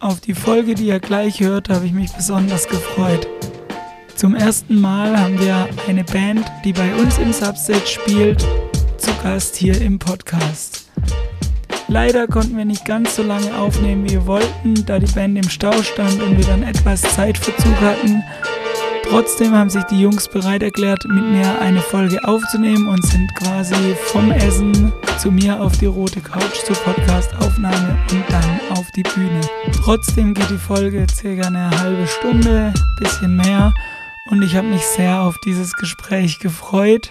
Auf die Folge, die ihr gleich hört, habe ich mich besonders gefreut. Zum ersten Mal haben wir eine Band, die bei uns im Substage spielt, zu Gast hier im Podcast. Leider konnten wir nicht ganz so lange aufnehmen, wie wir wollten, da die Band im Stau stand und wir dann etwas Zeitverzug hatten Trotzdem haben sich die Jungs bereit erklärt, mit mir eine Folge aufzunehmen und sind quasi vom Essen zu mir auf die rote Couch zur Podcastaufnahme und dann auf die Bühne. Trotzdem geht die Folge circa eine halbe Stunde, bisschen mehr und ich habe mich sehr auf dieses Gespräch gefreut.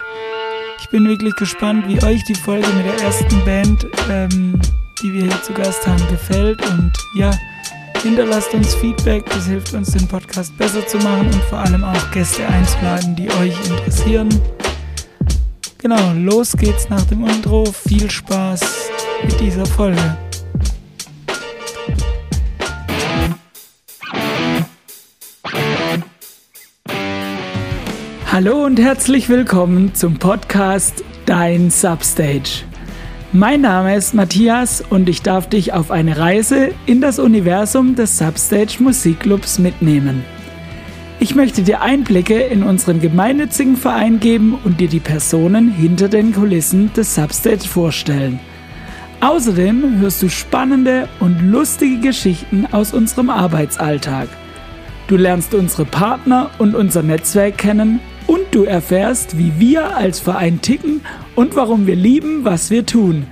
Ich bin wirklich gespannt, wie euch die Folge mit der ersten Band, ähm, die wir hier zu Gast haben, gefällt und ja, Hinterlasst uns Feedback, das hilft uns, den Podcast besser zu machen und vor allem auch Gäste einzuladen, die euch interessieren. Genau, los geht's nach dem Intro. Viel Spaß mit dieser Folge. Hallo und herzlich willkommen zum Podcast Dein Substage. Mein Name ist Matthias und ich darf dich auf eine Reise in das Universum des Substage Musikclubs mitnehmen. Ich möchte dir Einblicke in unseren gemeinnützigen Verein geben und dir die Personen hinter den Kulissen des Substage vorstellen. Außerdem hörst du spannende und lustige Geschichten aus unserem Arbeitsalltag. Du lernst unsere Partner und unser Netzwerk kennen und du erfährst, wie wir als Verein ticken und warum wir lieben, was wir tun.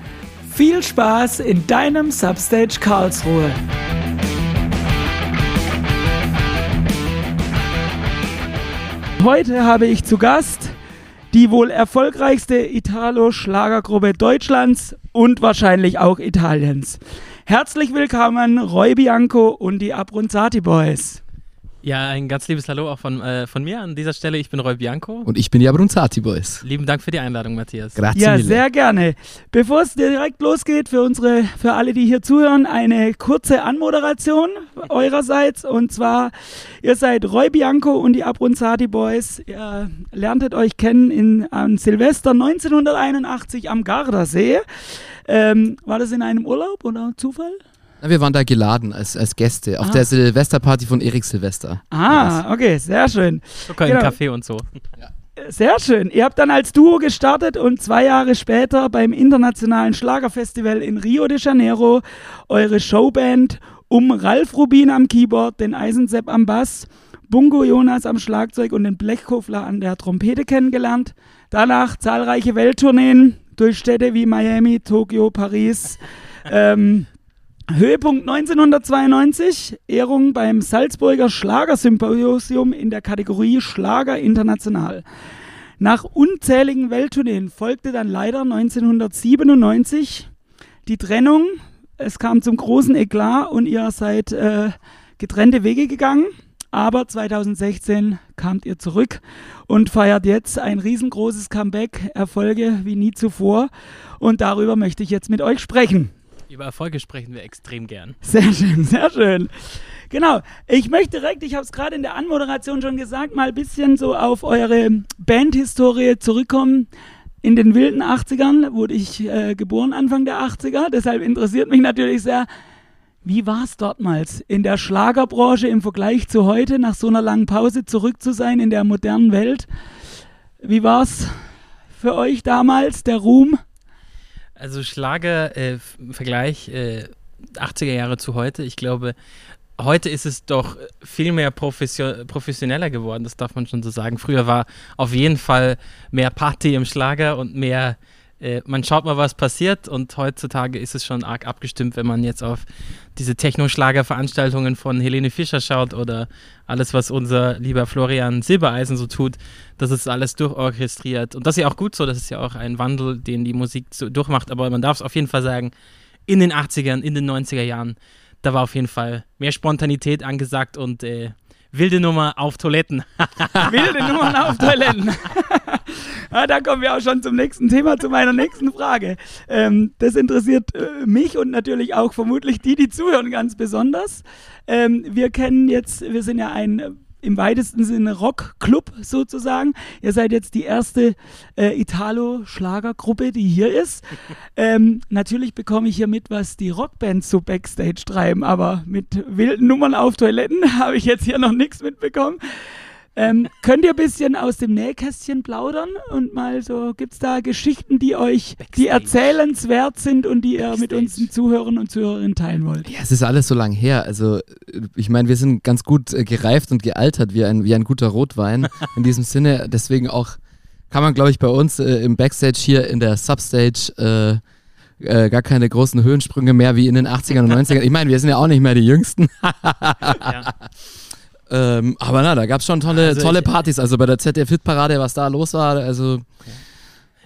Viel Spaß in deinem Substage Karlsruhe. Heute habe ich zu Gast die wohl erfolgreichste Italo-Schlagergruppe Deutschlands und wahrscheinlich auch Italiens. Herzlich willkommen Roy Bianco und die Abronzati Boys. Ja, ein ganz liebes Hallo auch von, äh, von mir an dieser Stelle. Ich bin Roy Bianco. Und ich bin die Abrunzati Boys. Lieben Dank für die Einladung, Matthias. Grazie ja, mille. sehr gerne. Bevor es direkt losgeht, für unsere, für alle, die hier zuhören, eine kurze Anmoderation eurerseits. Und zwar, ihr seid Roy Bianco und die Abrunzati Boys. Ihr lerntet euch kennen in, an Silvester 1981 am Gardasee. Ähm, war das in einem Urlaub oder Zufall? Wir waren da geladen als, als Gäste auf ah. der Silvesterparty von Erik Silvester. Ah, okay, sehr schön. Zucker genau. im Kaffee und so. Ja. Sehr schön. Ihr habt dann als Duo gestartet und zwei Jahre später beim Internationalen Schlagerfestival in Rio de Janeiro eure Showband um Ralf Rubin am Keyboard, den Eisensepp am Bass, Bungo Jonas am Schlagzeug und den Blechkofler an der Trompete kennengelernt. Danach zahlreiche Welttourneen durch Städte wie Miami, Tokio, Paris. ähm, Höhepunkt 1992, Ehrung beim Salzburger Schlagersymposium in der Kategorie Schlager International. Nach unzähligen Welttourneen folgte dann leider 1997 die Trennung. Es kam zum großen Eklat und ihr seid äh, getrennte Wege gegangen. Aber 2016 kamt ihr zurück und feiert jetzt ein riesengroßes Comeback, Erfolge wie nie zuvor. Und darüber möchte ich jetzt mit euch sprechen. Über Erfolge sprechen wir extrem gern. Sehr schön, sehr schön. Genau. Ich möchte direkt, ich habe es gerade in der Anmoderation schon gesagt, mal ein bisschen so auf eure Bandhistorie zurückkommen. In den wilden 80ern wurde ich äh, geboren, Anfang der 80er. Deshalb interessiert mich natürlich sehr, wie war es dortmals in der Schlagerbranche im Vergleich zu heute, nach so einer langen Pause zurück zu sein in der modernen Welt? Wie war es für euch damals, der Ruhm? Also Schlager äh, Vergleich äh, 80er Jahre zu heute, ich glaube, heute ist es doch viel mehr professioneller geworden, das darf man schon so sagen. Früher war auf jeden Fall mehr Party im Schlager und mehr äh, man schaut mal, was passiert. Und heutzutage ist es schon arg abgestimmt, wenn man jetzt auf diese Techno-Schlager-Veranstaltungen von Helene Fischer schaut oder alles, was unser lieber Florian Silbereisen so tut, das ist alles durchorchestriert. Und das ist ja auch gut so, das ist ja auch ein Wandel, den die Musik so durchmacht, aber man darf es auf jeden Fall sagen, in den 80ern, in den 90er Jahren, da war auf jeden Fall mehr Spontanität angesagt. Und äh, wilde Nummer auf Toiletten. wilde Nummern auf Toiletten. ja, da kommen wir auch schon zum nächsten Thema, zu meiner nächsten Frage. Ähm, das interessiert äh, mich und natürlich auch vermutlich die, die zuhören, ganz besonders. Ähm, wir kennen jetzt, wir sind ja ein im weitesten Sinne Rockclub sozusagen. Ihr seid jetzt die erste äh, Italo-Schlagergruppe, die hier ist. ähm, natürlich bekomme ich hier mit, was die Rockbands so Backstage treiben, aber mit wilden Nummern auf Toiletten habe ich jetzt hier noch nichts mitbekommen. Ähm, könnt ihr ein bisschen aus dem Nähkästchen plaudern und mal so, gibt es da Geschichten, die euch, Backstage. die erzählenswert sind und die ihr mit Backstage. uns den Zuhörern und Zuhörerinnen teilen wollt? Ja, es ist alles so lang her. Also, ich meine, wir sind ganz gut äh, gereift und gealtert wie ein, wie ein guter Rotwein. In diesem Sinne, deswegen auch kann man, glaube ich, bei uns äh, im Backstage hier in der Substage äh, äh, gar keine großen Höhensprünge mehr wie in den 80ern und 90ern. Ich meine, wir sind ja auch nicht mehr die Jüngsten. Ja. Ähm, aber na, da gab es schon tolle, Also tolle ich- Partys. Also bei der ZDF-Parade, was da los war, also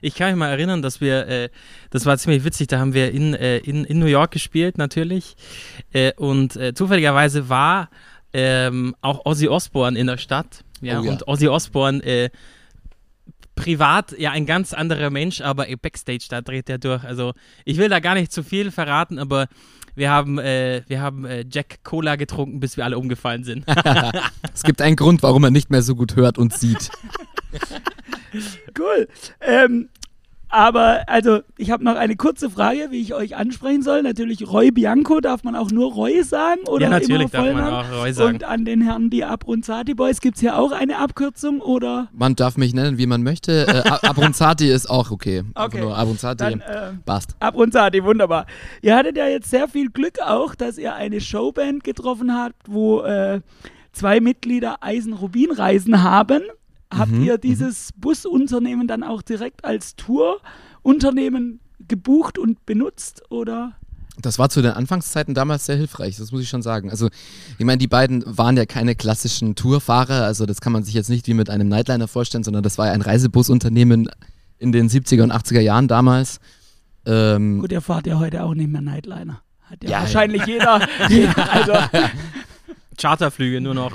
Ich kann mich mal erinnern, dass wir, äh, das war ziemlich witzig, da haben wir in, äh, in, in New York gespielt natürlich äh, und äh, zufälligerweise war ähm, auch Ozzy Osbourne in der Stadt. Ja, Oh ja. und Ozzy Osbourne äh, privat ja ein ganz anderer Mensch, aber Backstage, da dreht er durch. Also ich will da gar nicht zu viel verraten, aber wir haben, äh, wir haben äh, Jack Cola getrunken, bis wir alle umgefallen sind. es gibt einen Grund, warum er nicht mehr so gut hört und sieht. Cool. Ähm, aber also, ich habe noch eine kurze Frage, wie ich euch ansprechen soll. Natürlich Roy Bianco, darf man auch nur Roy sagen? Oder ja, natürlich immer darf man auch Roy sagen. Und an den Herren, die Abronzati Boys, gibt es hier auch eine Abkürzung oder? Man darf mich nennen, wie man möchte. Äh, Abronzati ist auch okay. Einfach Okay. Nur Abronzati Dann äh, passt. Abronzati, wunderbar. Ihr hattet ja jetzt sehr viel Glück auch, dass ihr eine Showband getroffen habt, wo äh, zwei Mitglieder Eisen-Rubin-Reisen haben. Habt Mhm, ihr dieses Busunternehmen dann auch direkt als Tourunternehmen gebucht und benutzt oder? Das war zu den Anfangszeiten damals sehr hilfreich, das muss ich schon sagen. Also, ich meine, die beiden waren ja keine klassischen Tourfahrer, also das kann man sich jetzt nicht wie mit einem Nightliner vorstellen, sondern das war ja ein Reisebusunternehmen in den 70er und 80er Jahren damals. Ähm, Gut, ihr fahrt ja heute auch nicht mehr Nightliner. Hat ja, Ja, wahrscheinlich jeder. jeder also, Charterflüge nur noch.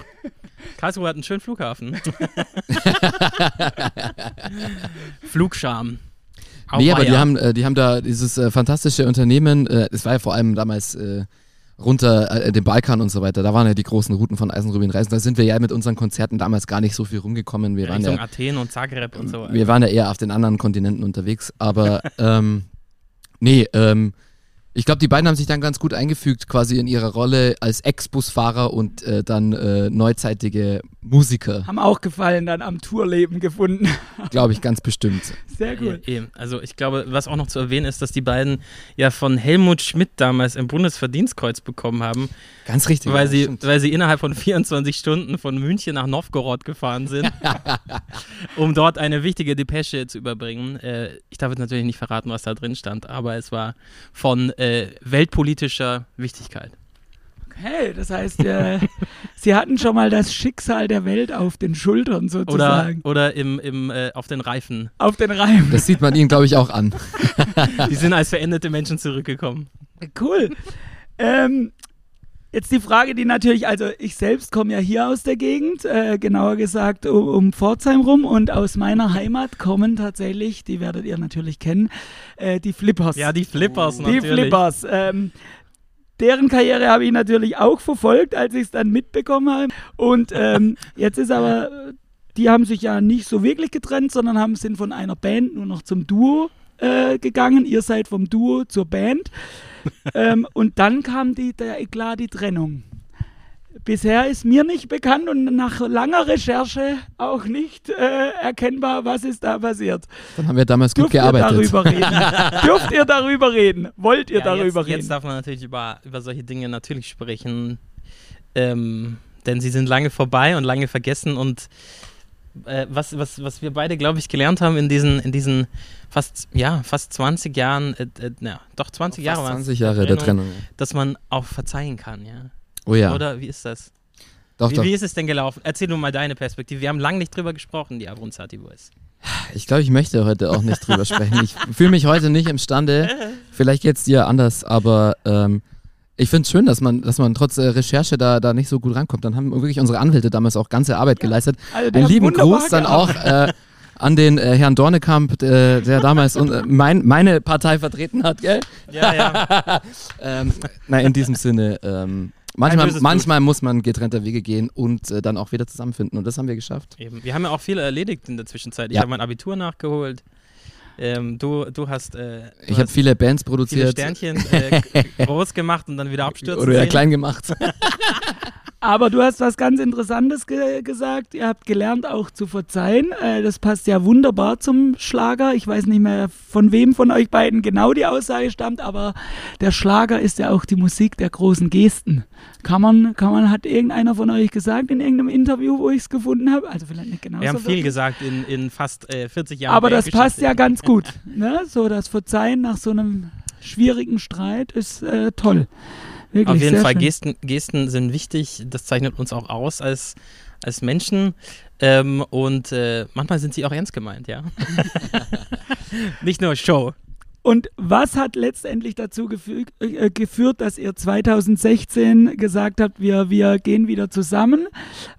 Karlsruhe hat einen schönen Flughafen. Flugscham. nee, aber die haben, äh, die haben da dieses äh, fantastische Unternehmen, äh, es war ja vor allem damals äh, runter äh, den Balkan und so weiter, da waren ja die großen Routen von Eisenrubin Reisen, da sind wir ja mit unseren Konzerten damals gar nicht so viel rumgekommen. Wir waren Richtung ja Athen und Zagreb und so. Wir waren ja eher auf den anderen Kontinenten unterwegs, aber ähm, nee, ähm, ich glaube, die beiden haben sich dann ganz gut eingefügt, quasi in ihrer Rolle als Ex-Busfahrer und äh, dann äh, neuzeitige Musiker, haben auch Gefallen dann am Tourleben gefunden. glaube ich, ganz bestimmt. Sehr cool. Ja, eben. Also ich glaube, was auch noch zu erwähnen ist, dass die beiden ja von Helmut Schmidt damals ein Bundesverdienstkreuz bekommen haben, Ganz richtig. weil, ja, sie, stimmt. weil sie innerhalb von 24 Stunden von München nach Novgorod gefahren sind, um dort eine wichtige Depesche zu überbringen. Äh, ich darf jetzt natürlich nicht verraten, was da drin stand, aber es war von äh, weltpolitischer Wichtigkeit. Okay, das heißt, äh, sie hatten schon mal das Schicksal der Welt auf den Schultern Oder, sozusagen. oder im, im, äh, auf den Reifen. auf den Reifen. Das sieht man ihnen, glaube ich, auch an. Die sind als veränderte Menschen zurückgekommen. Cool. Ähm, jetzt die Frage, die natürlich, also ich selbst komme ja hier aus der Gegend, äh, genauer gesagt um, um Pforzheim rum und aus meiner Heimat kommen tatsächlich, die werdet ihr natürlich kennen, äh, die Flippers. Ja, die Flippers die natürlich. Flippers. Ähm, deren Karriere habe ich natürlich auch verfolgt, als ich es dann mitbekommen habe. Und ähm, jetzt ist aber, die haben sich ja nicht so wirklich getrennt, sondern haben, sind von einer Band nur noch zum Duo äh, gegangen. Ihr seid vom Duo zur Band. ähm, und dann kam die, der Eklat, die Trennung. Bisher ist mir nicht bekannt und nach langer Recherche auch nicht äh, erkennbar, was ist da passiert. Dann haben wir damals gut Dürft ihr gearbeitet. darüber reden? Dürft ihr darüber reden? Wollt ihr Ja, darüber jetzt, reden? Jetzt darf man natürlich über, über solche Dinge natürlich sprechen, ähm, denn sie sind lange vorbei und lange vergessen und äh, was, was, was wir beide, glaube ich, gelernt haben in diesen, in diesen fast, ja, fast 20 Jahren, äh, äh, na, doch 20 Jahre waren's, 20 Jahre der Trennung. dass man auch verzeihen kann, ja. Oh ja, Oder wie ist das? doch, Wie, doch. wie ist es denn gelaufen? Erzähl nur mal deine Perspektive. Wir haben lange nicht drüber gesprochen, die Abronzati Boys. Ich glaube, ich möchte heute auch nicht drüber sprechen. Ich fühle mich heute nicht imstande. Vielleicht geht's dir anders, aber ähm, ich finde es schön, dass man, dass man trotz äh, Recherche da, da nicht so gut rankommt. Dann haben wirklich unsere Anwälte damals auch ganze Arbeit geleistet. Also, Einen lieben Gruß dann auch äh, an den äh, Herrn Dornekamp, äh, der damals un, äh, mein, meine Partei vertreten hat, gell? Ja, ja. Ähm, na, in diesem Sinne, ähm, manchmal, manchmal muss man getrennter Wege gehen und äh, dann auch wieder zusammenfinden. Und das haben wir geschafft. Eben. Wir haben ja auch viel erledigt in der Zwischenzeit. Ich Ja. habe mein Abitur nachgeholt. Ähm, du, du hast, äh, du Ich habe viele Bands viele produziert. Sternchen äh, groß gemacht und dann wieder abstürzen oder ja klein gemacht. Aber du hast was ganz Interessantes ge gesagt. Ihr habt gelernt, auch zu verzeihen. Äh, das passt ja wunderbar zum Schlager. Ich weiß nicht mehr, von wem von euch beiden genau die Aussage stammt, aber der Schlager ist ja auch die Musik der großen Gesten. Kann man, kann man, hat irgendeiner von euch gesagt in irgendeinem Interview, wo ich es gefunden habe? Also vielleicht nicht genau Wir haben viel gesagt in, in fast äh, 40 Jahren. Aber das passt ja ganz gut. Ne? So das Verzeihen nach so einem schwierigen Streit ist äh, toll. Wirklich Auf jeden Fall, schön. Gesten, Gesten sind wichtig. Das zeichnet uns auch aus als, als Menschen. Ähm, und äh, manchmal sind sie auch ernst gemeint, ja. Nicht nur Show. Und was hat letztendlich dazu gefü äh, geführt, dass ihr 2016 gesagt habt, wir, wir gehen wieder zusammen?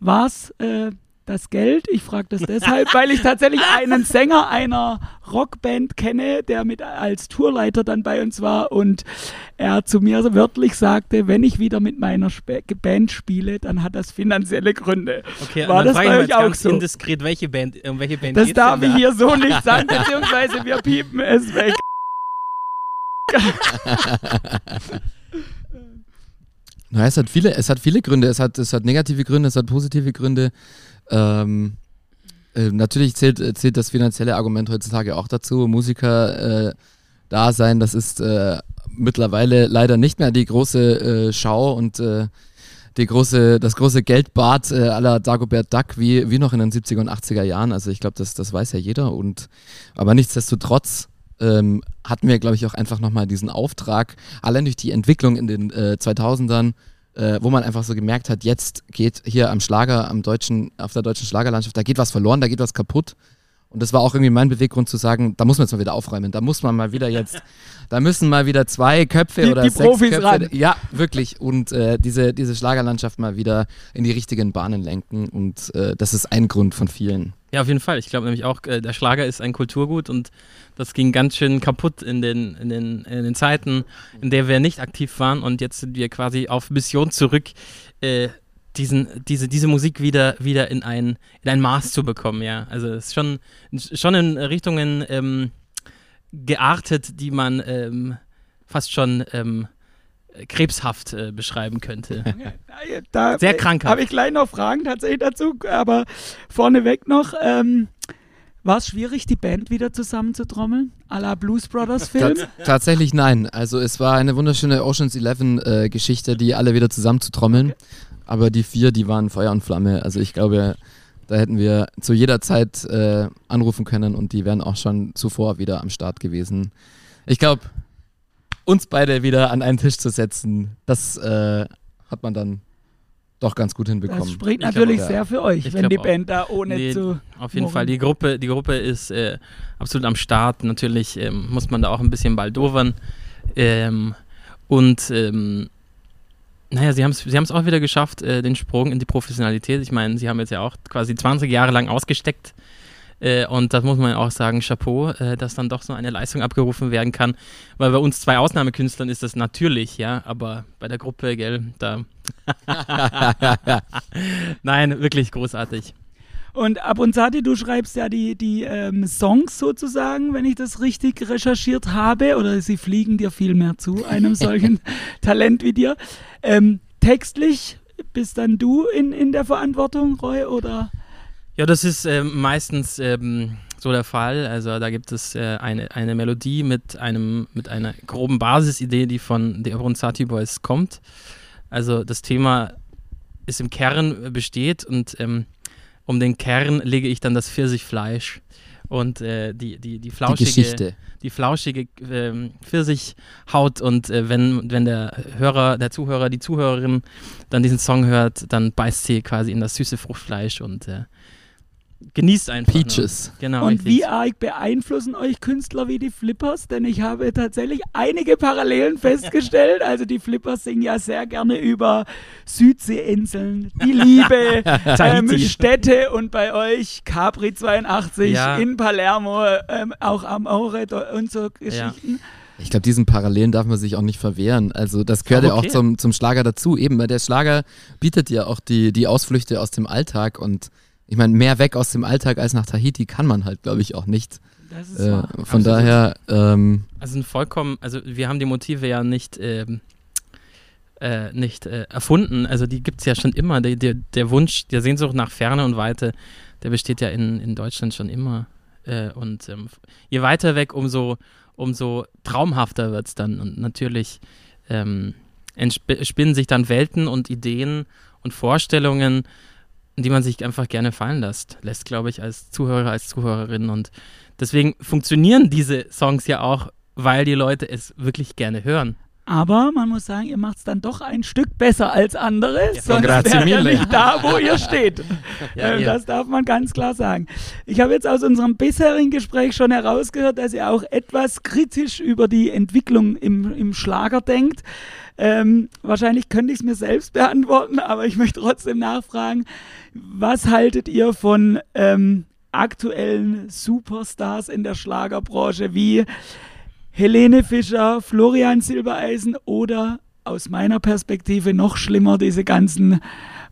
War es äh, das Geld? Ich frage das deshalb, weil ich tatsächlich einen Sänger einer Rockband kenne, der mit als Tourleiter dann bei uns war und er zu mir wörtlich sagte, wenn ich wieder mit meiner Sp Band spiele, dann hat das finanzielle Gründe. Okay, War das frage bei euch auch so? indiskret, welche Band, um welche Band Das darf ich da? hier so nicht sagen, beziehungsweise wir piepen es weg. Na, es hat viele, es hat viele Gründe. Es hat, es hat negative Gründe, es hat positive Gründe. Ähm, äh, natürlich zählt, äh, zählt das finanzielle Argument heutzutage auch dazu. Musiker äh, da sein, das ist äh, mittlerweile leider nicht mehr die große äh, Schau und die große, das große Geldbad äh, aller Dagobert Duck wie, wie noch in den 70er und 80er Jahren. Also ich glaube, das, das weiß ja jeder. Und aber nichtsdestotrotz ähm, hatten wir, glaube ich, auch einfach nochmal diesen Auftrag, allein durch die Entwicklung in den äh, 2000ern, äh, wo man einfach so gemerkt hat, jetzt geht hier am Schlager, am deutschen, auf der deutschen Schlagerlandschaft, da geht was verloren, da geht was kaputt. Und das war auch irgendwie mein Beweggrund zu sagen, da muss man jetzt mal wieder aufräumen, da muss man mal wieder jetzt, da müssen mal wieder zwei Köpfe Die- oder die sechs Profis Köpfe, ran. ja, wirklich, und äh, diese, diese Schlagerlandschaft mal wieder in die richtigen Bahnen lenken und äh, das ist ein Grund von vielen. Ja, auf jeden Fall. Ich glaube nämlich auch, äh, der Schlager ist ein Kulturgut und das ging ganz schön kaputt in den, in, den, in den Zeiten, in der wir nicht aktiv waren und jetzt sind wir quasi auf Mission zurück, äh, diesen, diese, diese Musik wieder, wieder in, ein, in ein Maß zu bekommen, ja. Also es ist schon, schon in Richtungen ähm, geartet, die man ähm, fast schon ähm, krebshaft äh, beschreiben könnte. Da Sehr krankhaft. Habe ich gleich noch Fragen tatsächlich dazu, aber vorneweg noch. War es schwierig, die Band wieder zusammenzutrommeln? À la Blues Brothers Film? Tats tatsächlich nein. Also es war eine wunderschöne Oceans 11 äh, Geschichte, die alle wieder zusammenzutrommeln. Aber die vier, die waren Feuer und Flamme. Also ich glaube, da hätten wir zu jeder Zeit äh, anrufen können und die wären auch schon zuvor wieder am Start gewesen. Ich glaube, uns beide wieder an einen Tisch zu setzen, das äh, hat man dann doch ganz gut hinbekommen. Das spricht Ich glaub natürlich auch, ja. sehr für euch, wenn glaub die auch. Band da ohne Nee, zu. Auf jeden Morgen. Fall, die Gruppe, die Gruppe ist äh, absolut am Start. Natürlich ähm, muss man da auch ein bisschen baldowern. Ähm, und ähm, naja, sie haben es sie haben's auch wieder geschafft, äh, den Sprung in die Professionalität. Ich meine, sie haben jetzt ja auch quasi 20 Jahre lang ausgesteckt. Äh, und das muss man auch sagen, Chapeau, äh, dass dann doch so eine Leistung abgerufen werden kann. Weil bei uns zwei Ausnahmekünstlern ist das natürlich, ja, aber bei der Gruppe, gell, da. Nein, wirklich großartig. Und Abunzati, du schreibst ja die, die ähm, Songs sozusagen, wenn ich das richtig recherchiert habe, oder sie fliegen dir viel mehr zu, einem solchen Talent wie dir. Ähm, textlich bist dann du in, in der Verantwortung, Roy, oder? Ja, das ist ähm, meistens ähm, so der Fall. Also da gibt es äh, eine, eine Melodie mit einem mit einer groben Basisidee, die von The Abronzati Boys kommt. Also das Thema ist im Kern äh, besteht und ähm, um den Kern lege ich dann das Pfirsichfleisch und äh, die, die, die die flauschige Geschichte. die flauschige ähm, Pfirsichhaut und äh, wenn, wenn der Hörer, der Zuhörer, die Zuhörerin dann diesen Song hört, dann beißt sie quasi in das süße Fruchtfleisch und äh, genießt einfach. nur. Peaches. Genau. Und richtig. wie arg beeinflussen euch Künstler wie die Flippers? Denn ich habe tatsächlich einige Parallelen festgestellt. Also die Flippers singen ja sehr gerne über Südseeinseln, die Liebe, ähm. Städte und bei euch Capri 82 Ja. in Palermo, ähm, auch Amore und so Geschichten. Ich glaube, diesen Parallelen darf man sich auch nicht verwehren. Also das gehört Auch ja auch okay. zum, zum Schlager dazu. Eben, weil der Schlager bietet ja auch die, die Ausflüchte aus dem Alltag und ich meine, mehr weg aus dem Alltag als nach Tahiti kann man halt, glaube ich, auch nicht. Das ist Äh, wahr. von Absolut. daher, ähm, Also ein vollkommen, also wir haben die Motive ja nicht, ähm, äh, nicht äh, erfunden. Also die gibt es ja schon immer. Der, der, der Wunsch, der Sehnsucht nach Ferne und Weite, der besteht ja in, in Deutschland schon immer. Äh, und ähm, je weiter weg, umso, umso traumhafter wird es dann. Und natürlich ähm, entspinnen sich dann Welten und Ideen und Vorstellungen, die man sich einfach gerne fallen lässt, lässt glaube ich, als Zuhörer, als Zuhörerin. Und deswegen funktionieren diese Songs ja auch, weil die Leute es wirklich gerne hören. Aber man muss sagen, ihr macht es dann doch ein Stück besser als andere, Ja, sonst ihr mille. nicht da, wo ihr steht. Ja, ähm, ja. Das darf man ganz klar sagen. Ich habe jetzt aus unserem bisherigen Gespräch schon herausgehört, dass ihr auch etwas kritisch über die Entwicklung im, im Schlager denkt. Ähm, wahrscheinlich könnte ich es mir selbst beantworten, aber ich möchte trotzdem nachfragen, was haltet ihr von ähm, aktuellen Superstars in der Schlagerbranche wie Helene Fischer, Florian Silbereisen oder aus meiner Perspektive noch schlimmer diese ganzen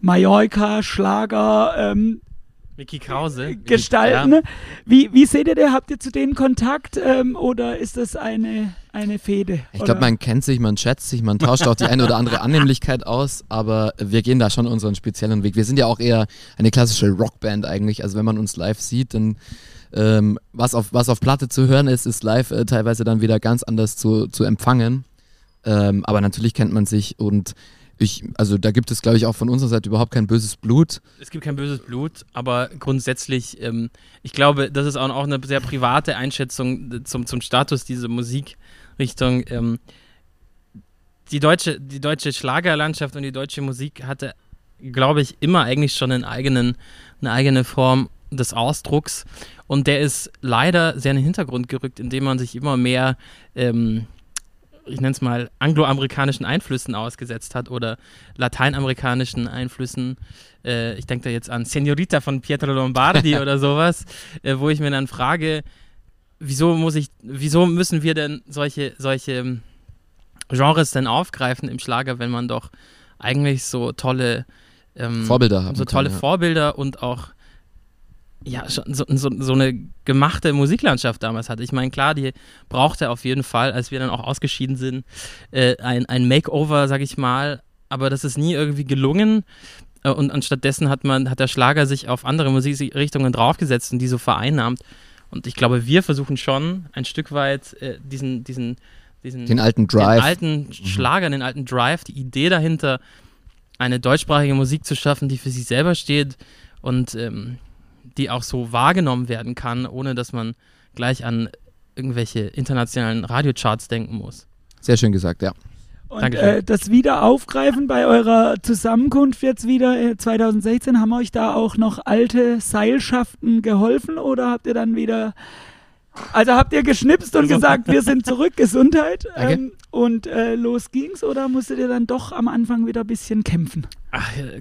Mallorca-Schlager ähm, Mickey Krause. gestalten. Wie, wie seht ihr? Habt ihr zu denen Kontakt ähm, oder ist das eine, eine Fehde? ich glaube, man kennt sich, man schätzt sich, man tauscht auch die eine oder andere Annehmlichkeit aus, aber wir gehen da schon unseren speziellen Weg. Wir sind ja auch eher eine klassische Rockband eigentlich. Also wenn man uns live sieht, dann ähm, was, auf, was auf Platte zu hören ist, ist live äh, teilweise dann wieder ganz anders zu, zu empfangen. Ähm, aber natürlich kennt man sich und ich, also da gibt es, glaube ich, auch von unserer Seite überhaupt kein böses Blut. Es gibt kein böses Blut, aber grundsätzlich, ähm, ich glaube, das ist auch, auch eine sehr private Einschätzung zum, zum Status dieser Musikrichtung. Ähm, die, deutsche, die deutsche Schlagerlandschaft und die deutsche Musik hatte, glaube ich, immer eigentlich schon einen eigenen, eine eigene Form des Ausdrucks. Und der ist leider sehr in den Hintergrund gerückt, indem man sich immer mehr ähm, ich nenne es mal, angloamerikanischen Einflüssen ausgesetzt hat oder lateinamerikanischen Einflüssen. Äh, ich denke da jetzt an Senorita von Pietro Lombardi oder sowas, äh, wo ich mir dann frage, wieso muss ich, wieso müssen wir denn solche, solche Genres denn aufgreifen im Schlager, wenn man doch eigentlich so tolle ähm, Vorbilder haben. so tolle kann, ja. Vorbilder und auch ja, schon so, so, so eine gemachte Musiklandschaft damals hatte. Ich meine, klar, die brauchte auf jeden Fall, als wir dann auch ausgeschieden sind, äh, ein, ein Makeover, sag ich mal, aber das ist nie irgendwie gelungen. Äh, Und anstattdessen hat man, hat der Schlager sich auf andere Musikrichtungen draufgesetzt und die so vereinnahmt. Und ich glaube, wir versuchen schon ein Stück weit äh, diesen, diesen, diesen Den alten den Drive. alten Schlager, den alten Drive, die Idee dahinter, eine deutschsprachige Musik zu schaffen, die für sich selber steht und ähm, die auch so wahrgenommen werden kann, ohne dass man gleich an irgendwelche internationalen Radiocharts denken muss. Sehr schön gesagt, ja. Und äh, das Wiederaufgreifen bei eurer Zusammenkunft jetzt wieder äh, 2016, haben euch da auch noch alte Seilschaften geholfen oder habt ihr dann wieder, also habt ihr geschnipst und gesagt, wir sind zurück, Gesundheit ähm, und äh, los ging's oder musstet ihr dann doch am Anfang wieder ein bisschen kämpfen? Ach, äh,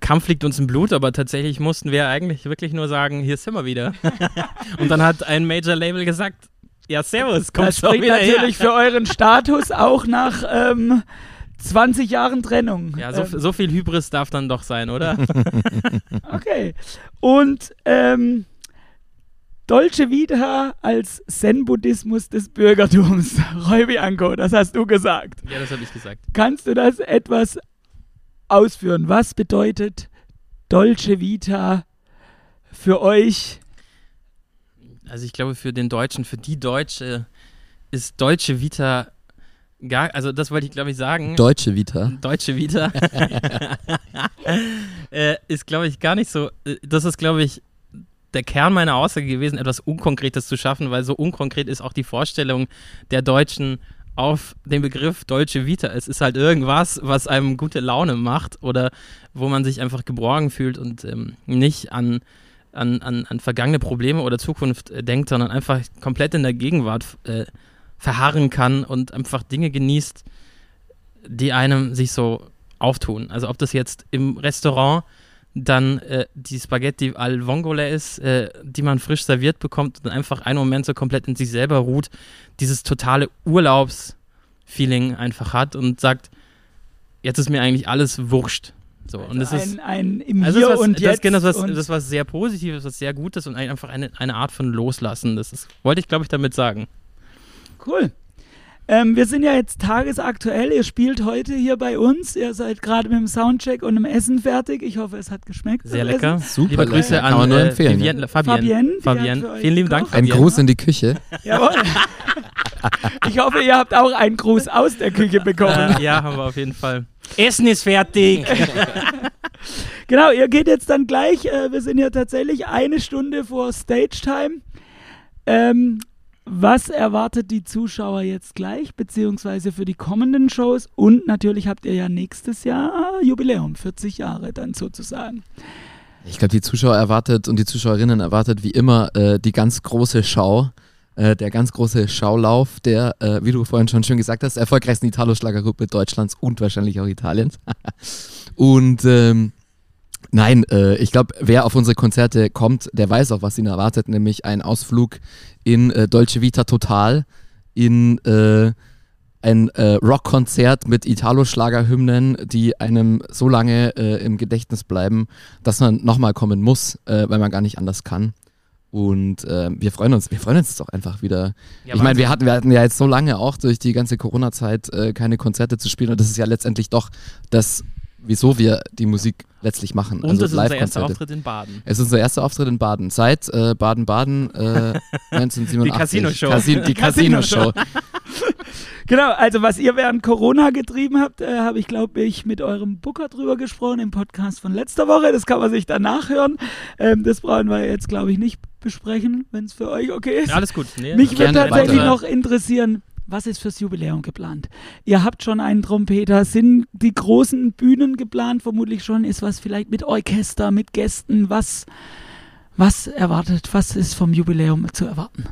Kampf liegt uns im Blut, aber tatsächlich mussten wir eigentlich wirklich nur sagen, hier sind wir wieder. und dann hat ein Major-Label gesagt, ja servus, komm das schon wieder natürlich her. für euren Status auch nach ähm, 20 Jahren Trennung. Ja, so, Ähm, so viel Hybris darf dann doch sein, oder? Okay. Und ähm, Dolce Vita als Zen-Buddhismus des Bürgertums. Roy Bianco, das hast du gesagt. ja, das habe ich gesagt. Kannst du das etwas ausführen? Was bedeutet Dolce Vita für euch? Also ich glaube, für den Deutschen, für die Deutsche ist Deutsche Vita gar, also das wollte ich glaube ich sagen. Deutsche Vita. Deutsche Vita äh, ist glaube ich gar nicht so, äh, das ist glaube ich der Kern meiner Aussage gewesen, etwas Unkonkretes zu schaffen, weil so unkonkret ist auch die Vorstellung der Deutschen auf den Begriff Deutsche Vita. Es ist halt irgendwas, was einem gute Laune macht oder wo man sich einfach geborgen fühlt und ähm, nicht an, an, an, an vergangene Probleme oder Zukunft äh, denkt, sondern einfach komplett in der Gegenwart äh, verharren kann und einfach Dinge genießt, die einem sich so auftun. Also ob das jetzt im Restaurant dann äh, die Spaghetti al Vongole ist, äh, die man frisch serviert bekommt und einfach einen Moment so komplett in sich selber ruht, dieses totale Urlaubsfeeling einfach hat und sagt, jetzt ist mir eigentlich alles wurscht. So, Also und das ist, ein, ein im also Hier das, was, und das, Jetzt. genau, das, was, und das was sehr Positives, was sehr Gutes und ein- einfach eine, eine Art von Loslassen. Das ist, wollte ich, glaube ich, damit sagen. Cool. Ähm, wir sind ja jetzt tagesaktuell. Ihr spielt heute hier bei uns. Ihr seid gerade mit dem Soundcheck und dem Essen fertig. Ich hoffe, es hat geschmeckt. Sehr lecker. Super Liebe lecker. Grüße Kann an man nur äh, empfehlen, Vivienne, Fabienne. Fabienne, Fabienne. Vielen lieben Dank. Ein. Gruß in die Küche. Jawohl. ich hoffe, ihr habt auch einen Gruß aus der Küche bekommen. Äh, ja, haben wir auf jeden Fall. Essen ist fertig. Genau, ihr geht jetzt dann gleich. Äh, wir sind ja tatsächlich eine Stunde vor Stage Time. Ähm, was erwartet die Zuschauer jetzt gleich, beziehungsweise für die kommenden Shows? Und natürlich habt ihr ja nächstes Jahr Jubiläum, 40 Jahre dann sozusagen. Ich glaube, die Zuschauer erwartet und die Zuschauerinnen erwartet wie immer äh, die ganz große Schau. Äh, der ganz große Schaulauf der, äh, wie du vorhin schon schön gesagt hast, erfolgreichsten Italo-Schlagergruppe Deutschlands und wahrscheinlich auch Italiens. und ähm, nein, äh, ich glaube, wer auf unsere Konzerte kommt, der weiß auch, was ihn erwartet, nämlich ein Ausflug in äh, Dolce Vita Total, in äh, ein äh, Rockkonzert mit Italo-Schlagerhymnen, die einem so lange äh, im Gedächtnis bleiben, dass man nochmal kommen muss, äh, weil man gar nicht anders kann. Und äh, wir freuen uns, wir freuen uns doch einfach wieder. Ja, ich meine, wir hatten, wir hatten ja jetzt so lange auch durch die ganze Corona-Zeit äh, keine Konzerte zu spielen und das ist ja letztendlich doch das, wieso wir die Musik letztlich machen. Und also das ist unser erster. Auftritt in Baden. Es ist unser erster Auftritt in Baden. Seit äh, Baden-Baden äh, 1987. Die Casino-Show. Casi die Casino-Show. Genau, also was ihr während Corona getrieben habt, äh, habe ich, glaube ich, mit eurem Booker drüber gesprochen im Podcast von letzter Woche. Das kann man sich danach hören. Ähm, das brauchen wir jetzt, glaube ich, nicht besprechen, wenn es für euch okay ist. Ja, alles gut. Nee, Mich würde tatsächlich weiter. noch interessieren, was ist fürs Jubiläum geplant? Ihr habt schon einen Trompeter, sind die großen Bühnen geplant? Vermutlich schon. Ist was vielleicht mit Orchester, mit Gästen? Was, was erwartet, was ist vom Jubiläum zu erwarten?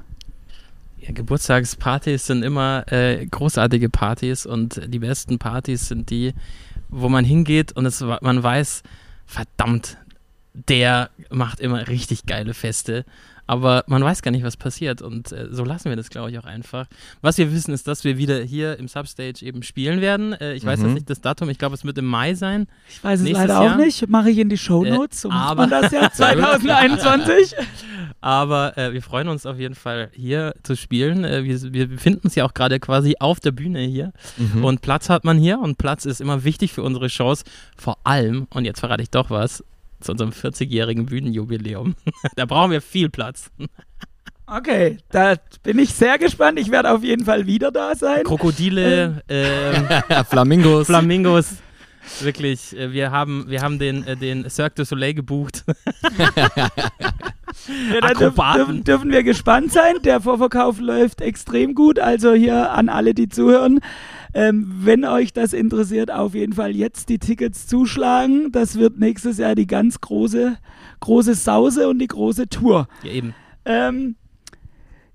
Ja, Geburtstagspartys sind immer äh, großartige Partys und die besten Partys sind die, wo man hingeht und es, man weiß, verdammt, der macht immer richtig geile Feste. Aber man weiß gar nicht, was passiert und äh, so lassen wir das, glaube ich, auch einfach. Was wir wissen, ist, dass wir wieder hier im Substage eben spielen werden. Äh, ich weiß Mhm. jetzt nicht das Datum, ich glaube, es wird im Mai sein. Ich weiß es leider Jahr? auch nicht. Mache ich in die Shownotes. so macht aber- man das ja 2021. Aber äh, wir freuen uns auf jeden Fall hier zu spielen. Äh, wir, wir befinden uns ja auch gerade quasi auf der Bühne hier. Mhm. Und Platz hat man hier und Platz ist immer wichtig für unsere Shows. Vor allem, und jetzt verrate ich doch was, zu unserem 40-jährigen Bühnenjubiläum. da brauchen wir viel Platz. Okay, da bin ich sehr gespannt. Ich werde auf jeden Fall wieder da sein. Krokodile, ähm, Flamingos. Flamingos. Wirklich, äh, wir haben, wir haben den, äh, den Cirque du Soleil gebucht. Ja, da dürfen, dürfen wir gespannt sein. Der Vorverkauf läuft extrem gut. Also hier an alle, die zuhören. Ähm, wenn euch das interessiert, auf jeden Fall jetzt die Tickets zuschlagen. Das wird nächstes Jahr die ganz große, große Sause und die große Tour. ja, eben. Ähm,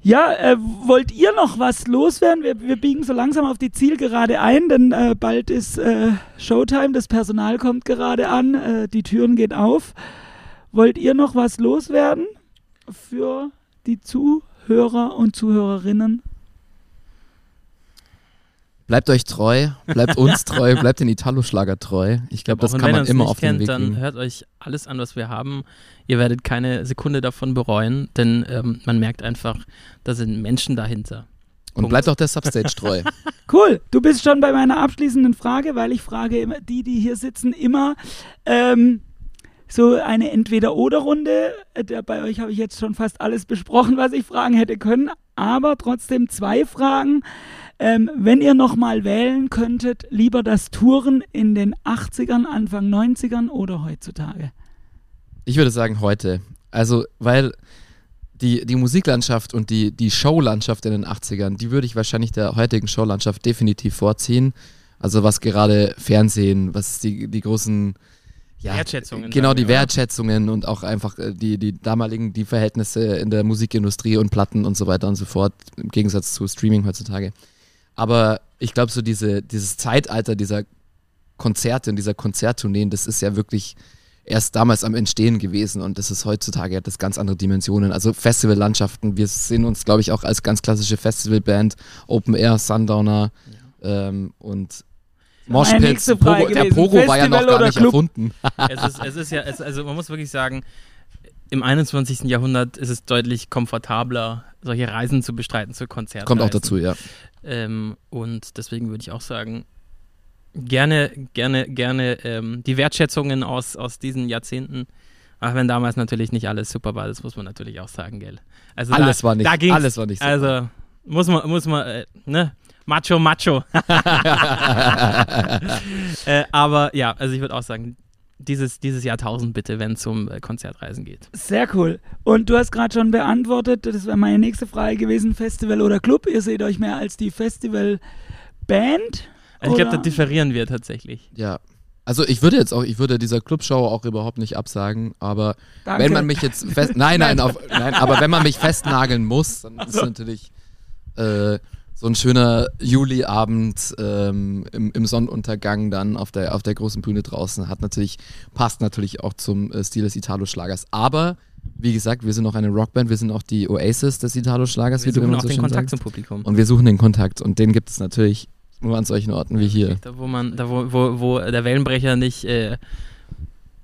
ja, äh, wollt ihr noch was loswerden? Wir, wir biegen so langsam auf die Zielgerade ein, denn äh, bald ist äh, Showtime, das Personal kommt gerade an, äh, die Türen gehen auf. Wollt ihr noch was loswerden für die Zuhörer und Zuhörerinnen? Bleibt euch treu, bleibt uns treu, bleibt den Italo-Schlager treu. Ich glaube, das Und kann wenn ihr man immer nicht auf den kennt, Weg dann hört euch alles an, was wir haben. Ihr werdet keine Sekunde davon bereuen, denn ähm, man merkt einfach, da sind Menschen dahinter. Und bleibt auch der Substage treu. Cool, du bist schon bei meiner abschließenden Frage, weil ich frage immer die, die hier sitzen, immer ähm, so eine Entweder-Oder-Runde. Äh, Bei euch habe ich jetzt schon fast alles besprochen, was ich fragen hätte können, aber trotzdem zwei Fragen. Ähm, wenn ihr nochmal wählen könntet, lieber das Touren in den 80ern, Anfang 90ern oder heutzutage? Ich würde sagen heute. Also, weil die, die Musiklandschaft und die, die Showlandschaft in den 80ern, die würde ich wahrscheinlich der heutigen Showlandschaft definitiv vorziehen. Also was gerade Fernsehen, was die, die großen ja, Wertschätzungen, Genau, die oder? Wertschätzungen und auch einfach äh, die, die damaligen, die Verhältnisse in der Musikindustrie und Platten und so weiter und so fort, im Gegensatz zu Streaming heutzutage. Aber ich glaube, so diese, dieses Zeitalter dieser Konzerte und dieser Konzerttourneen, das ist ja wirklich erst damals am Entstehen gewesen und das ist heutzutage hat das ganz andere Dimensionen. Also Festivallandschaften, wir sehen uns, glaube ich, auch als ganz klassische Festivalband, Open Air, Sundowner ähm, und Moshpits. Pogo, der. Pogo war ja noch Festival gar nicht Club? erfunden. es ist, es ist ja, es, also man muss wirklich sagen, im 21. Jahrhundert ist es deutlich komfortabler, solche Reisen zu bestreiten zu Konzerten. Kommt auch dazu, ja. Ähm, und deswegen würde ich auch sagen, gerne, gerne, gerne ähm, die Wertschätzungen aus, aus diesen Jahrzehnten. Auch wenn damals natürlich nicht alles super war, das muss man natürlich auch sagen, gell. Also Alles da, war nicht, da alles war nicht so. Also muss man, muss man, äh, ne? Macho, macho. äh, aber ja, also ich würde auch sagen, dieses, dieses Jahrtausend bitte, wenn es um äh, Konzertreisen geht. Sehr cool. Und du hast gerade schon beantwortet, das wäre meine nächste Frage gewesen, Festival oder Club? Ihr seht euch mehr als die Festival-Band? Also ich glaube, da differieren wir tatsächlich. Ja. Also ich würde jetzt auch, ich würde dieser Clubshow auch überhaupt nicht absagen, aber Danke. wenn man mich jetzt fest, nein, nein, auf, nein, aber wenn man mich festnageln muss, dann ist natürlich äh, so ein schöner Juliabend ähm, im, im Sonnenuntergang dann auf der auf der großen Bühne draußen hat natürlich passt natürlich auch zum äh, Stil des Italo-Schlagers. Aber wie gesagt, wir sind auch eine Rockband, wir sind auch die Oasis des Italo-Schlagers, Wir wie du suchen auch so den Kontakt sagst. zum Publikum. Und wir suchen den Kontakt und den gibt es natürlich nur an solchen Orten wie hier. Da, wo man, da wo, wo, wo der Wellenbrecher nicht äh,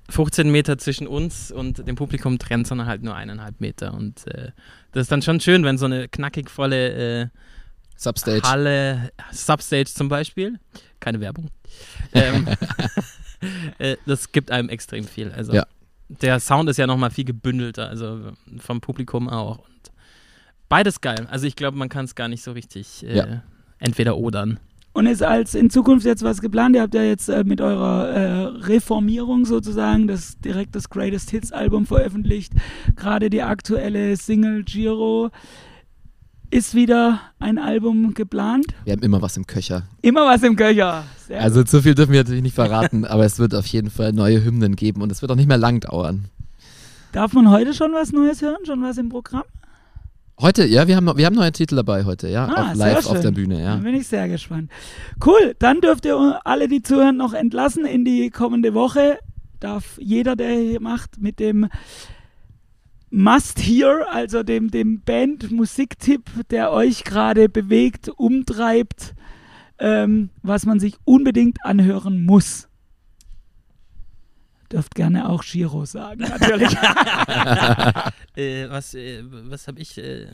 15 Meter zwischen uns und dem Publikum trennt, sondern halt nur eineinhalb Meter. Und äh, das ist dann schon schön, wenn so eine knackig volle äh, Substage. Halle, Substage zum Beispiel, keine Werbung, ähm, äh, das gibt einem extrem viel. Also Ja. der Sound ist ja nochmal viel gebündelter, also vom Publikum auch. Und beides geil. Also ich glaube, man kann es gar nicht so richtig äh, Ja. entweder odern. Und ist als in Zukunft jetzt was geplant? Ihr habt ja jetzt äh, mit eurer äh, Reformierung sozusagen das direkt das Greatest Hits Album veröffentlicht. Gerade die aktuelle Single Giro. Ist wieder ein Album geplant? Wir haben immer was im Köcher. Immer was im Köcher. Sehr Also zu viel dürfen wir natürlich nicht verraten, aber es wird auf jeden Fall neue Hymnen geben und es wird auch nicht mehr lang dauern. Darf man heute schon was Neues hören? Schon was im Programm? Heute, ja, wir haben, wir haben neue Titel dabei heute, ja, Ah, auf, live auf schön. der Bühne, ja. Dann bin ich sehr gespannt. Cool, dann dürft ihr alle, die zuhören, noch entlassen in die kommende Woche. Darf jeder, der hier macht, mit dem Must Hear, also dem, dem Band-Musiktipp, der euch gerade bewegt, umtreibt, ähm, was man sich unbedingt anhören muss. Dürft gerne auch Giro sagen, natürlich. Äh, was äh, was habe ich? Äh,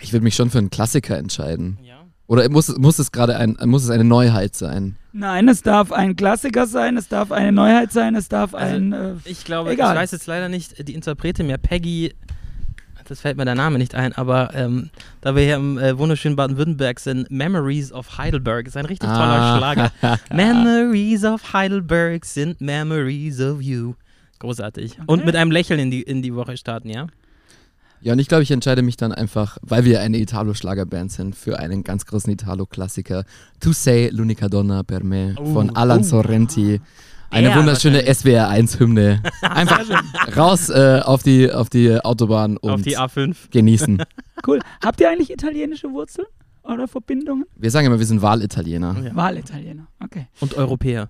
Ich würde mich schon für einen Klassiker entscheiden. ja. Oder muss, muss es gerade ein, muss es eine Neuheit sein? Nein, es darf ein Klassiker sein, es darf eine Neuheit sein, es darf Also, ein. Äh, Ich glaube, Egal. ich weiß jetzt leider nicht die Interpretin mehr. Peggy, das fällt mir der Name nicht ein, aber ähm, da wir hier im äh, wunderschönen Baden-Württemberg sind, Memories of Heidelberg ist ein richtig toller Ah. Schlager. Memories of Heidelberg sind Memories of you. Großartig. Und Okay. mit einem Lächeln in die, in die Woche starten, ja? Ja, und ich glaube, ich entscheide mich dann einfach, weil wir eine Italo-Schlagerband sind, für einen ganz großen Italo-Klassiker. Tu sei l'unica donna per me Oh, von Alan oh. Sorrenti. Eine Ja, wunderschöne wahrscheinlich. SWR1-Hymne. Einfach raus äh, auf, die, auf die Autobahn und Auf die A5. genießen. Cool. Habt ihr eigentlich italienische Wurzeln oder Verbindungen? Wir sagen immer, wir sind Wahlitaliener. Ja. Wahlitaliener. Okay. Und Europäer.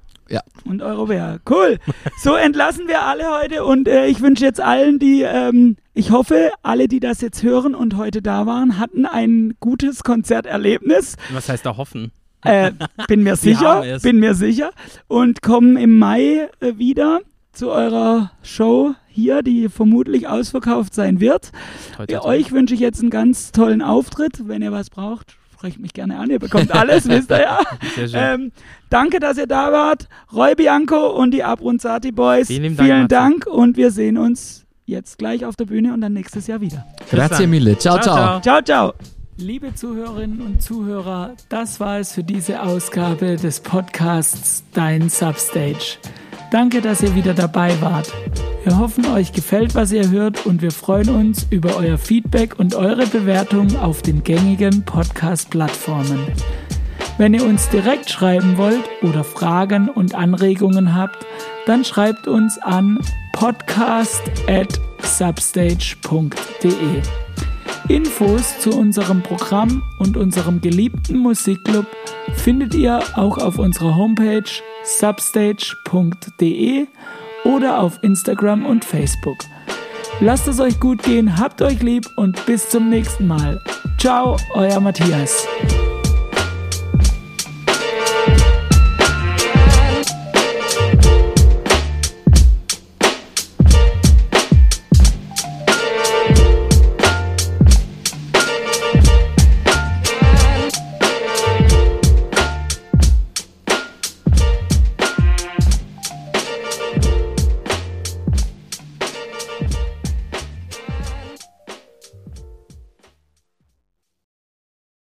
Und Europäer. Cool. So entlassen wir alle heute und äh, ich wünsche jetzt allen, die, ähm, ich hoffe, alle, die das jetzt hören und heute da waren, hatten ein gutes Konzerterlebnis. Was heißt da hoffen? Äh, bin mir sicher, bin mir sicher. Und kommen im Mai äh, wieder zu eurer Show hier, die vermutlich ausverkauft sein wird. Toi, toi, Ja, toi. euch wünsche ich jetzt einen ganz tollen Auftritt. Wenn ihr was braucht, sprecht mich gerne an. Ihr bekommt alles, wisst ihr ja. Sehr schön. Ähm, danke, dass ihr da wart. Roy Bianco und die Abronzati Boys. Vielen Dank, Vielen. Dank und wir sehen uns jetzt gleich auf der Bühne und dann nächstes Jahr wieder. Grazie mille. ciao. ciao. Ciao, ciao. Liebe Zuhörerinnen und Zuhörer, das war es für diese Ausgabe des Podcasts Dein Substage. Danke, dass ihr wieder dabei wart. Wir hoffen, euch gefällt, was ihr hört und wir freuen uns über euer Feedback und eure Bewertung auf den gängigen Podcast-Plattformen. Wenn ihr uns direkt schreiben wollt oder Fragen und Anregungen habt, dann schreibt uns an podcast@substage.de. Infos zu unserem Programm und unserem geliebten Musikclub findet ihr auch auf unserer Homepage substage.de oder auf Instagram und Facebook. Lasst es euch gut gehen, habt euch lieb und bis zum nächsten Mal. Ciao, euer Matthias.